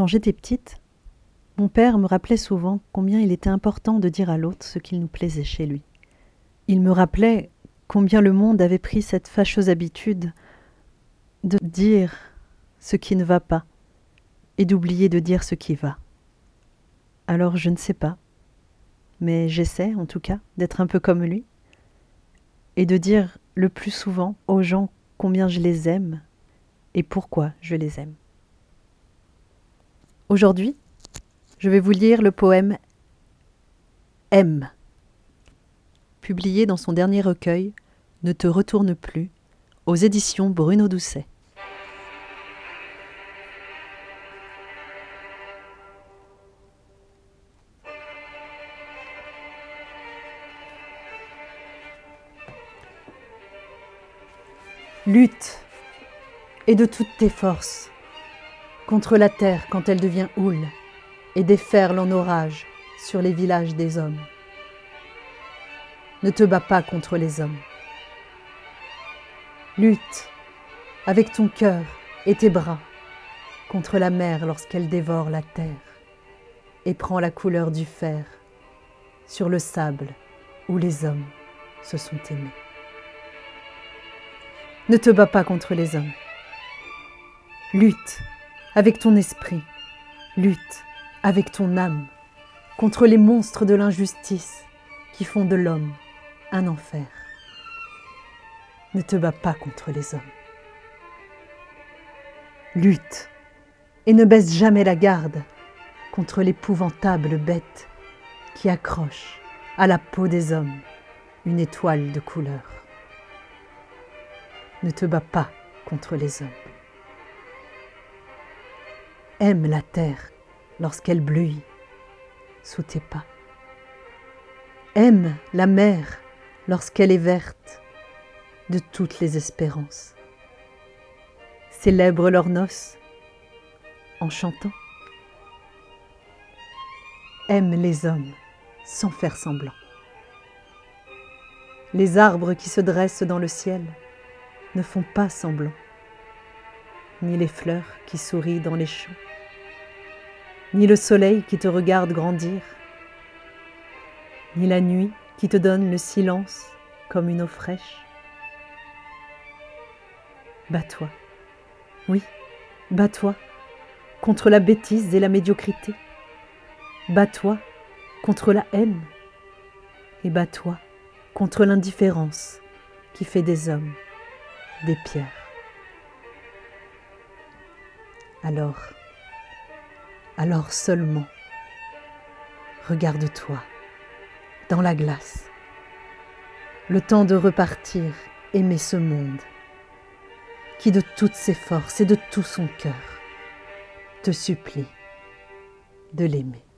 Quand j'étais petite, mon père me rappelait souvent combien il était important de dire à l'autre ce qu'il nous plaisait chez lui. Il me rappelait combien le monde avait pris cette fâcheuse habitude de dire ce qui ne va pas et d'oublier de dire ce qui va. Alors je ne sais pas, mais j'essaie en tout cas d'être un peu comme lui et de dire le plus souvent aux gens combien je les aime et pourquoi je les aime. Aujourd'hui, je vais vous lire le poème M, publié dans son dernier recueil Ne te retourne plus, aux éditions Bruno Doucet. Lutte, et de toutes tes forces, contre la terre quand elle devient houle, et déferle en orage sur les villages des hommes. Ne te bats pas contre les hommes. Lutte avec ton cœur et tes bras contre la mer lorsqu'elle dévore la terre et prend la couleur du fer sur le sable où les hommes se sont aimés. Ne te bats pas contre les hommes. Lutte avec ton esprit, lutte avec ton âme contre les monstres de l'injustice qui font de l'homme un enfer. Ne te bats pas contre les hommes. Lutte et ne baisse jamais la garde contre l'épouvantable bête qui accroche à la peau des hommes une étoile de couleur. Ne te bats pas contre les hommes. Aime la terre lorsqu'elle bleuit sous tes pas. Aime la mer lorsqu'elle est verte de toutes les espérances. Célèbre leurs noces en chantant. Aime les hommes sans faire semblant. Les arbres qui se dressent dans le ciel ne font pas semblant, ni les fleurs qui sourient dans les champs ni le soleil qui te regarde grandir, ni la nuit qui te donne le silence comme une eau fraîche. Bats-toi, oui, bats-toi contre la bêtise et la médiocrité. Bats-toi contre la haine et bats-toi contre l'indifférence qui fait des hommes des pierres. Alors, alors seulement regarde-toi dans la glace. Le temps de repartir, aimer ce monde qui de toutes ses forces et de tout son cœur te supplie de l'aimer.